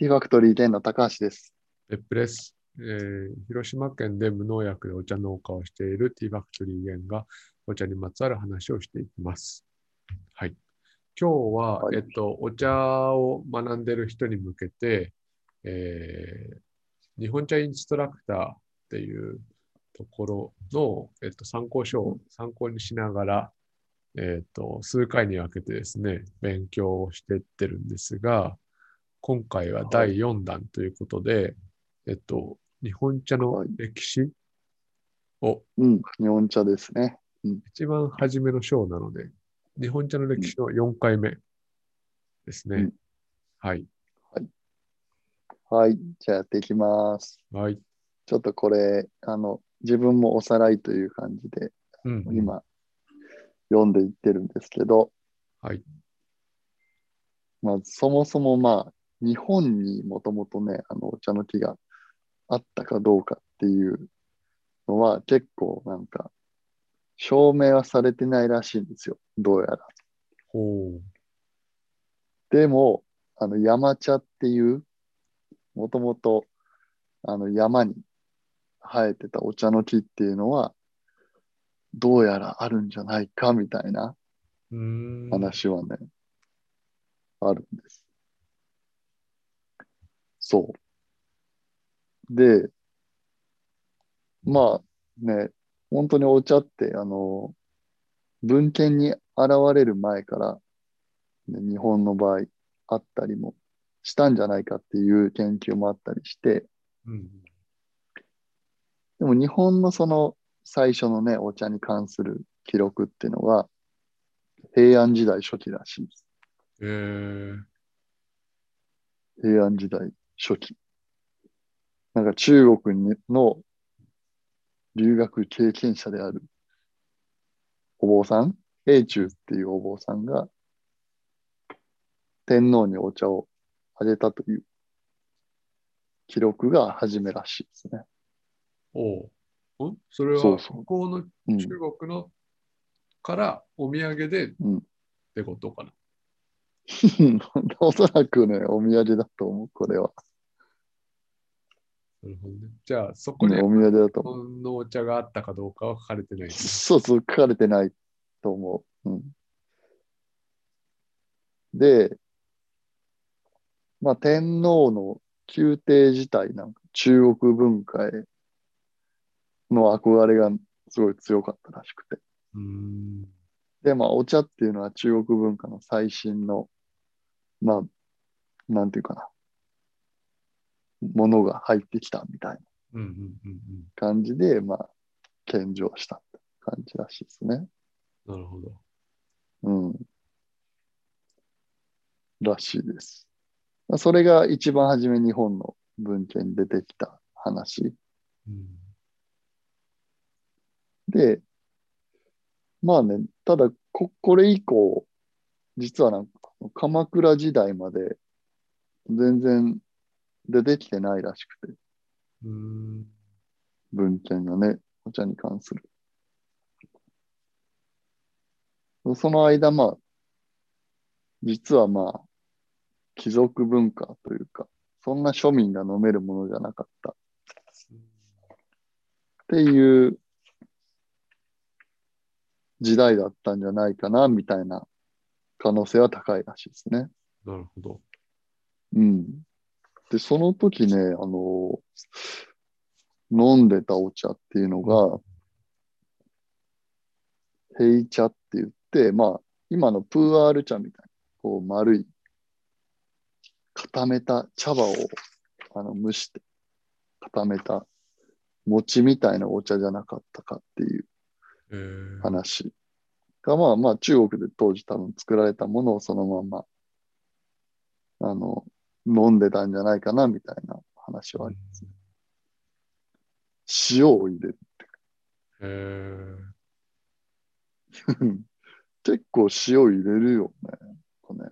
ティファクトリー店の高橋です。別府です、えー広島県で無農薬でお茶農家をしているティーファクトリーゲンがお茶にまつわる話をしていきます。はい。今日は、はいえっと、お茶を学んでいる人に向けて、えー日本茶インストラクターっていうところの、えっと、参考書を参考にしながら、えっと、数回に分けてですね、勉強をしていってるんですが、今回は第4弾ということで、えっと、日本茶の歴史？をうん、日本茶ですね。一番初めの章なので、日本茶の歴史の4回目ですね。うんはい。はい、じゃあやっていきます。はい。ちょっとこれ、あの、自分もおさらいという感じで、うん、今、読んでいってるんですけど、はい。まずそもそもまあ、日本にもともとね、あの、お茶の木があったかどうかっていうのは結構なんか、証明はされてないらしいんですよ。どうやら。ほう。でも、あの、山茶っていう、もともと、あの、山に生えてたお茶の木っていうのは、どうやらあるんじゃないかみたいな。話はね、あるんです。そう。で、まあね、本当にお茶って、あの、文献に現れる前から、ね日本の場合あったりもしたんじゃないかっていう研究もあったりして、うん。でも日本のその最初のね、お茶に関する記録っていうのが、平安時代初期らしいです。えー、平安時代初期。なんか中国にの留学経験者であるお坊さん、永中っていうお坊さんが天皇にお茶をあげたという記録が初めらしいですね。おう。んそれは、向こうのうん中国のからお土産でっうんてことかな。おそらくね、お土産だと思う、これは。なるほどね。じゃあ、そこにね、お土産だとのお茶があったかどうかは書かれてない。そうそう、書かれてないと思う。うん、で、まあ、天皇の宮廷自体なんか中国文化への憧れがすごい強かったらしくて。うーん。で、まあ、お茶っていうのは中国文化の最新の、まあ、なんていうかな、ものが入ってきたみたいな感じで、まあ、献上したって感じらしいですね。うん。なるほど。うん。らしいです。まあそれが一番初め日本の文献に出てきた話うん。で、まあね、ただこ、これ以降、実はなんか鎌倉時代まで全然出てきてないらしくて、うーん。文献がね、お茶に関する。その間、まあ、実はまあ、貴族文化というか、そんな庶民が飲めるものじゃなかったっていう時代だったんじゃないかな、みたいな可能性は高いらしいですね。なるほど。うん。で、その時ね、あの、飲んでたお茶っていうのが、平茶って言って、まあ、今のプーアール茶みたいな、こう丸い、固めた茶葉をあの蒸して固めた餅みたいなお茶じゃなかったかっていうえー、話。が、まあまあ中国で当時多分作られたものをそのまま、あの、飲んでたんじゃないかなみたいな話はありますね。塩を入れる。えー、結構塩入れるよね。これね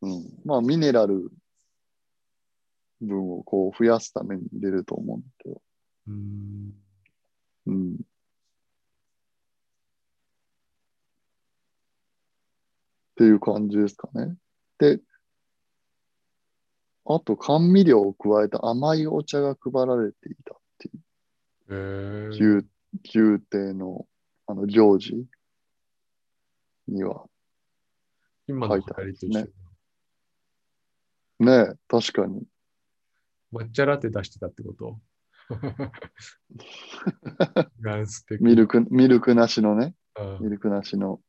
うん。まあミネラル分をこう増やすために入れると思うんだけど。うーん。うん。っていう感じですかね。で、あと甘味料を加えた甘いお茶が配られていたっていう。宮宮廷のあの行事には。今の流行りと一緒書いてねえ、確かに。抹茶ラテ出してたってこと？ミルク、ミルクなしのね。あミルクなしの。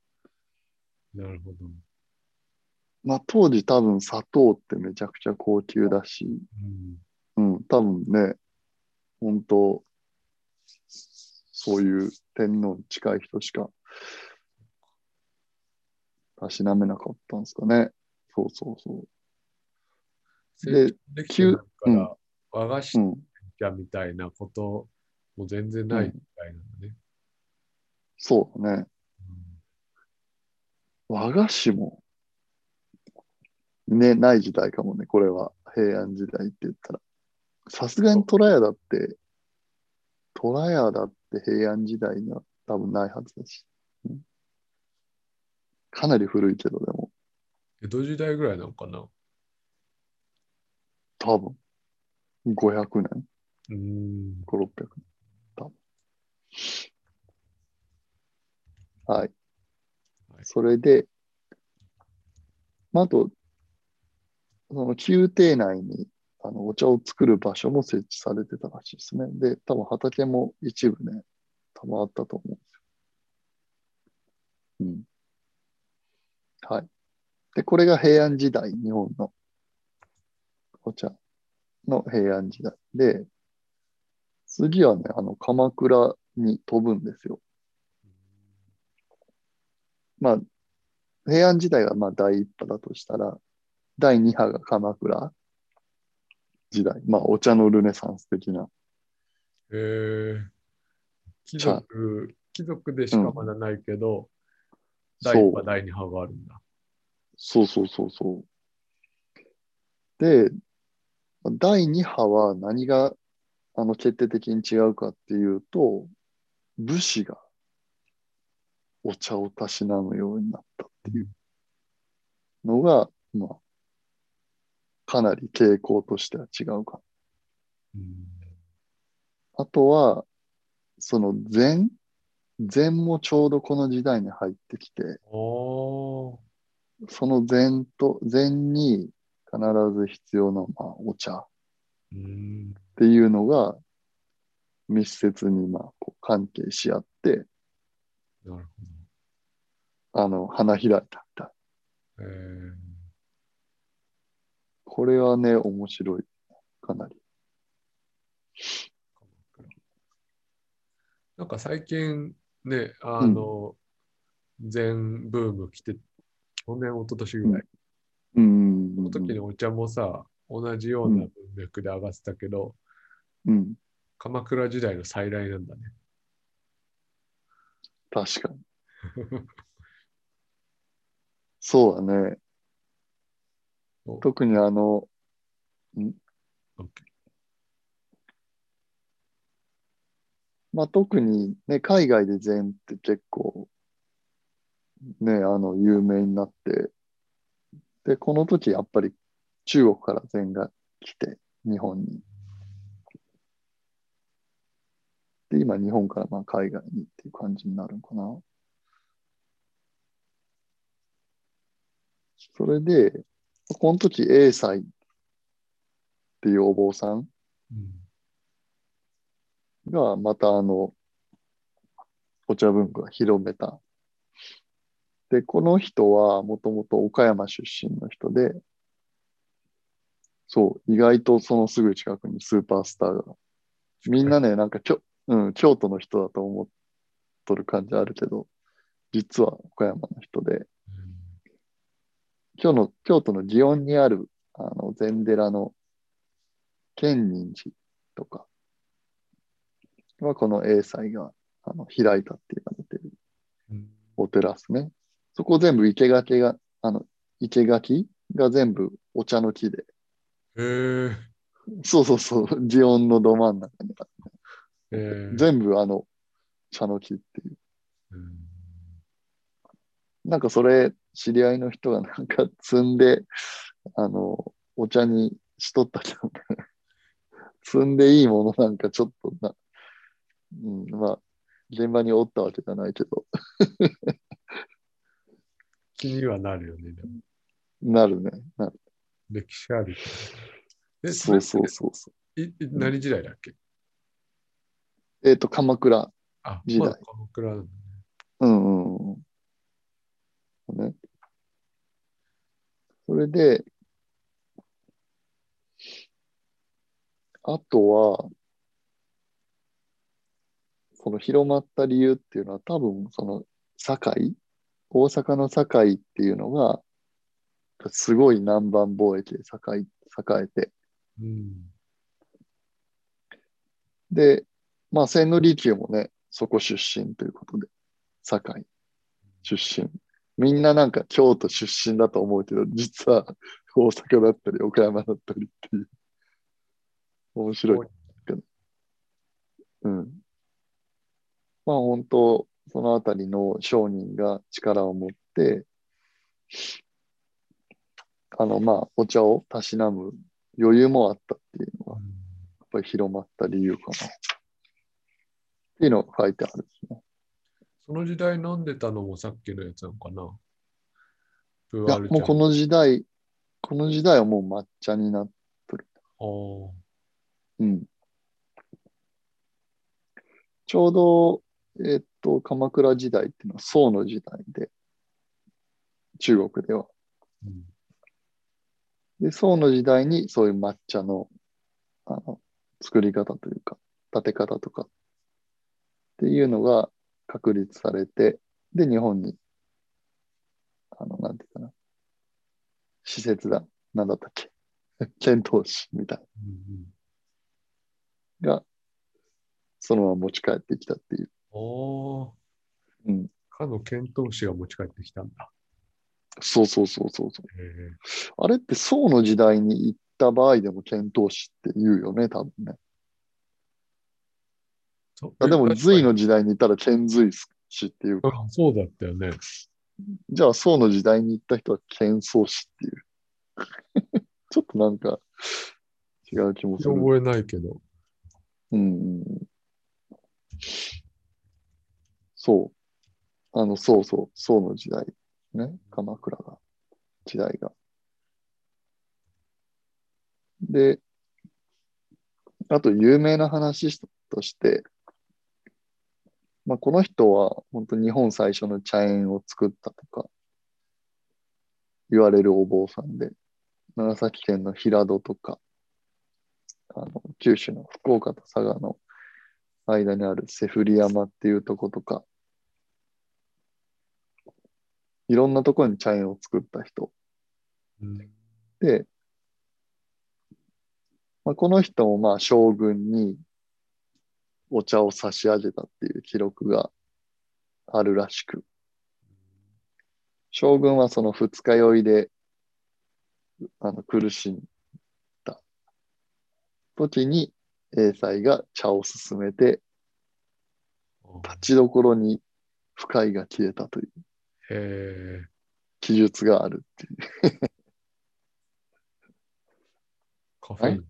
なるほど。まあ当時多分砂糖ってめちゃくちゃ高級だし、うん。うん、多分ね、本当そういう天皇に近い人しか、たしなめなかったんですかね。そうそうそ成長できから、うん和菓子う。うん。茶みたいなことも全然ないみたいなのね。そうだね。和菓子も、ね、ない時代かもね。これは平安時代って言ったら。さすがに虎屋だって、虎屋だって平安時代には多分ないはずだし。うんかなり古いけど、でも、江戸時代ぐらいなのかな多分、500年うーん。5、600年。多分。はい。はいそれで、まあ、あと、その宮廷内にあのお茶を作る場所も設置されてたらしいですね。で、多分畑も一部ね、多分あったと思うんですよ。うん。はい。で、これが平安時代、日本のお茶の平安時代で、次はね、あの、鎌倉に飛ぶんですよ。まあ、平安時代がまあ第一波だとしたら、第二波が鎌倉時代。まあ、お茶のルネサンス的な。えー、貴族、貴族でしかまだないけど、第そう一波、第二波があるんだ。そうそうそうそう。で、第2波は何があの決定的に違うかっていうと、武士がお茶をたしなむようになったっていうのが、まあ、かなり傾向としては違うか。うんあとは、その禅？禅もちょうどこの時代に入ってきて、その禅と、禅に必ず必要な、まあ、お茶っうんていうのが密接に、まあ、こう関係し合って、なるあの、花開いたみたい。ほど。えーこれはね、面白い。かなり。なんか最近ね、あの、全ブーム来て、去年、一昨年ぐらい、うん。その時にお茶もさ、同じような文脈で上がってたけど、うん。鎌倉時代の再来なんだね。確かに。そうだね。お特にあの、OK まあ、特にね、海外で禅って結構、ね、あの、有名になって、で、この時やっぱり中国から禅が来て、日本に。で、今日本からまあ海外にっていう感じになるのかな。それで、この時、英才っていうお坊さんうんがまたあの、お茶文化を広めた。で、この人はもともと岡山出身の人で、そう、意外とそのすぐ近くにスーパースターが。みんなね、なんかきょ、うん、京都の人だと思っとる感じあるけど、実は岡山の人で、今日の、京都の祇園にある、あの、禅寺の建仁寺とかは、この英才が、あの、開いたって言われてるうんお寺ですね。そこ全部生垣が、あの、生垣が全部お茶の木で。えーそうそうそう、祇園のど真ん中にあるえー全部あの、茶の木っていう。うんなんかそれ、知り合いの人がなんか積んで、あの、お茶にしとったけどね。積んでいいものなんかちょっとな、うん、まあ、現場におったわけじゃないけど、気にはなるよね。でもなるね。なる歴史ある。え、そうそうれそうそう。いい何時代だっけ？えっ、と、鎌倉。あ、時代鎌倉ね。うんうんうん。ね。それで、あとは、その広まった理由っていうのは多分その堺、大阪の堺っていうのが、すごい南蛮貿易で栄え栄えて、うん。で、まあ千利休もね、そこ出身ということで、堺出身。みんななんか京都出身だと思うけど、実は大阪だったり岡山だったりっていう。面白い。うん。まあ本当、そのあたりの商人が力を持って、あのまあお茶をたしなむ余裕もあったっていうのが、やっぱり広まった理由かな。っていうのが書いてあるんですね。その時代飲んでたのもさっきのやつなのかな？プいや、もうこの時代、この時代はもう抹茶になっあー。うん。ちょうど、えっと、鎌倉時代っていうのは宋の時代で、中国では。うん。で、宋の時代にそういう抹茶の、あの、作り方というか、立て方とかっていうのが確立されて、で、日本に、あの、なんていうかな、施設だ、なんだったっけ、遣唐使みたいうんなのが、そのまま持ち帰ってきたっていう。うん、ああ、うん。かの遣唐使が持ち帰ってきたんだ。そうそうそうそうそう。あれって宋の時代に行った場合でも遣唐使って言うよね、多分ね。あでも、え隋の時代に行ったら遣隋使っていうか、あそうだったよね。じゃあ宋の時代に行った人は遣宋使っていう。ちょっとなんか違う気もする。覚えないけど。うん。そう。あの、そうそう、宋の時代。ね。鎌倉が、時代が。で、あと有名な話として、まあ、この人は本当日本最初の茶園を作ったとか言われるお坊さんで、長崎県の平戸とか、あの九州の福岡と佐賀の間にあるセフリ山っていうとことか、いろんなところに茶園を作った人。うん。で、まあ、この人もまあ将軍にお茶を差し上げたっていう記録があるらしく、将軍はその二日酔いであの苦しんだ。時に英才が茶を勧めて、立ちどころに不快が消えたという。記述があるっていう。カフェイン。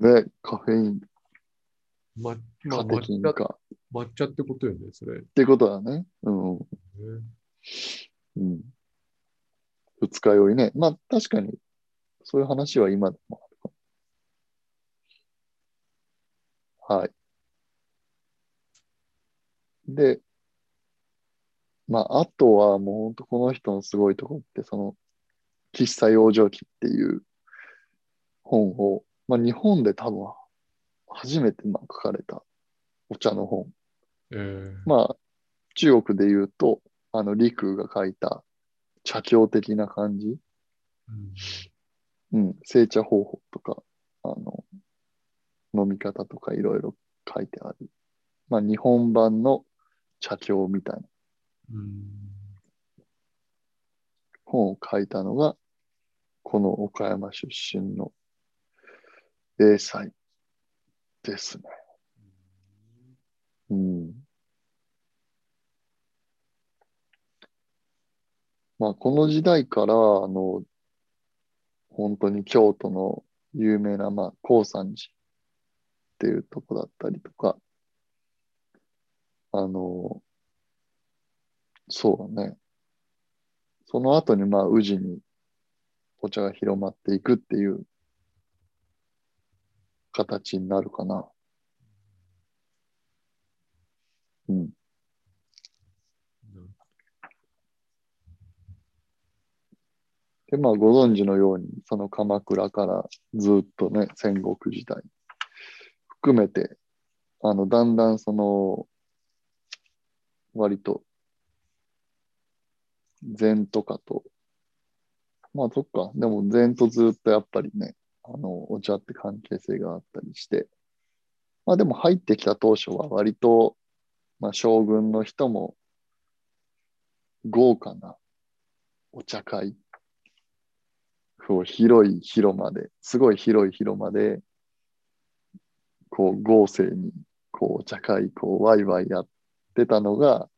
ね、カフェイン、ま、まあ、カテキンか。抹茶ってことよね、それ。へってことだね。うん。えうん。二日酔いね。まあ確かに、そういう話は今でもあるかも。はい。で、まああとはもう本当この人のすごいところって、その、喫茶養生記っていう本を、まあ日本で多分初めてまあ書かれたお茶の本。えー。まあ、中国で言うと、あの、陸が書いた茶経的な感じ、うん。うん、製茶方法とか、あの、飲み方とかいろいろ書いてある。まあ、日本版の茶経みたいな。うん。本を書いたのが、この岡山出身の英才ですね。うん。まあ、この時代から、あの、本当に京都の有名な、まあ、高山寺っていうとこだったりとか、あの、そうだね。その後に、まあ、宇治にお茶が広まっていくっていう形になるかな。うん。で、まあ、ご存知のように、その鎌倉からずっとね、戦国時代含めて、あの、だんだんその、割と、禅とかと、まあ、そっか、でも禅とずっとやっぱりね、あの、お茶って関係性があったりして、まあでも入ってきた当初は割と、まあ将軍の人も豪華なお茶会こう広い広間で、すごい広い広間で、こう豪勢に、こうお茶会、こうワイワイやってたのが、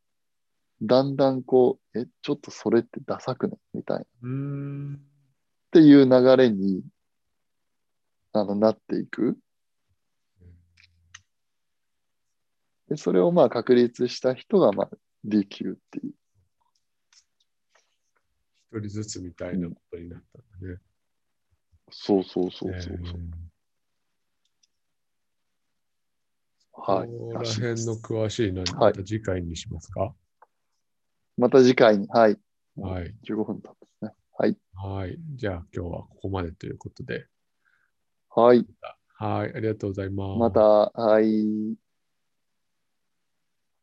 だんだんこう、え、ちょっとそれってダサくねみたいな。っ。ていう流れに、あの、なっていく。で、それをまあ確立した人が、まあ、利休っていう。一人ずつみたいなことになったんだね。そうそうそうそうそう。はい。ここららしいです辺の詳しいのに、はいまた次回にしますか？また次回に、はい。はい。15分経ったですね。はい。はい。じゃあ今日はここまでということで。はい。はい。ありがとうございます。また、はい。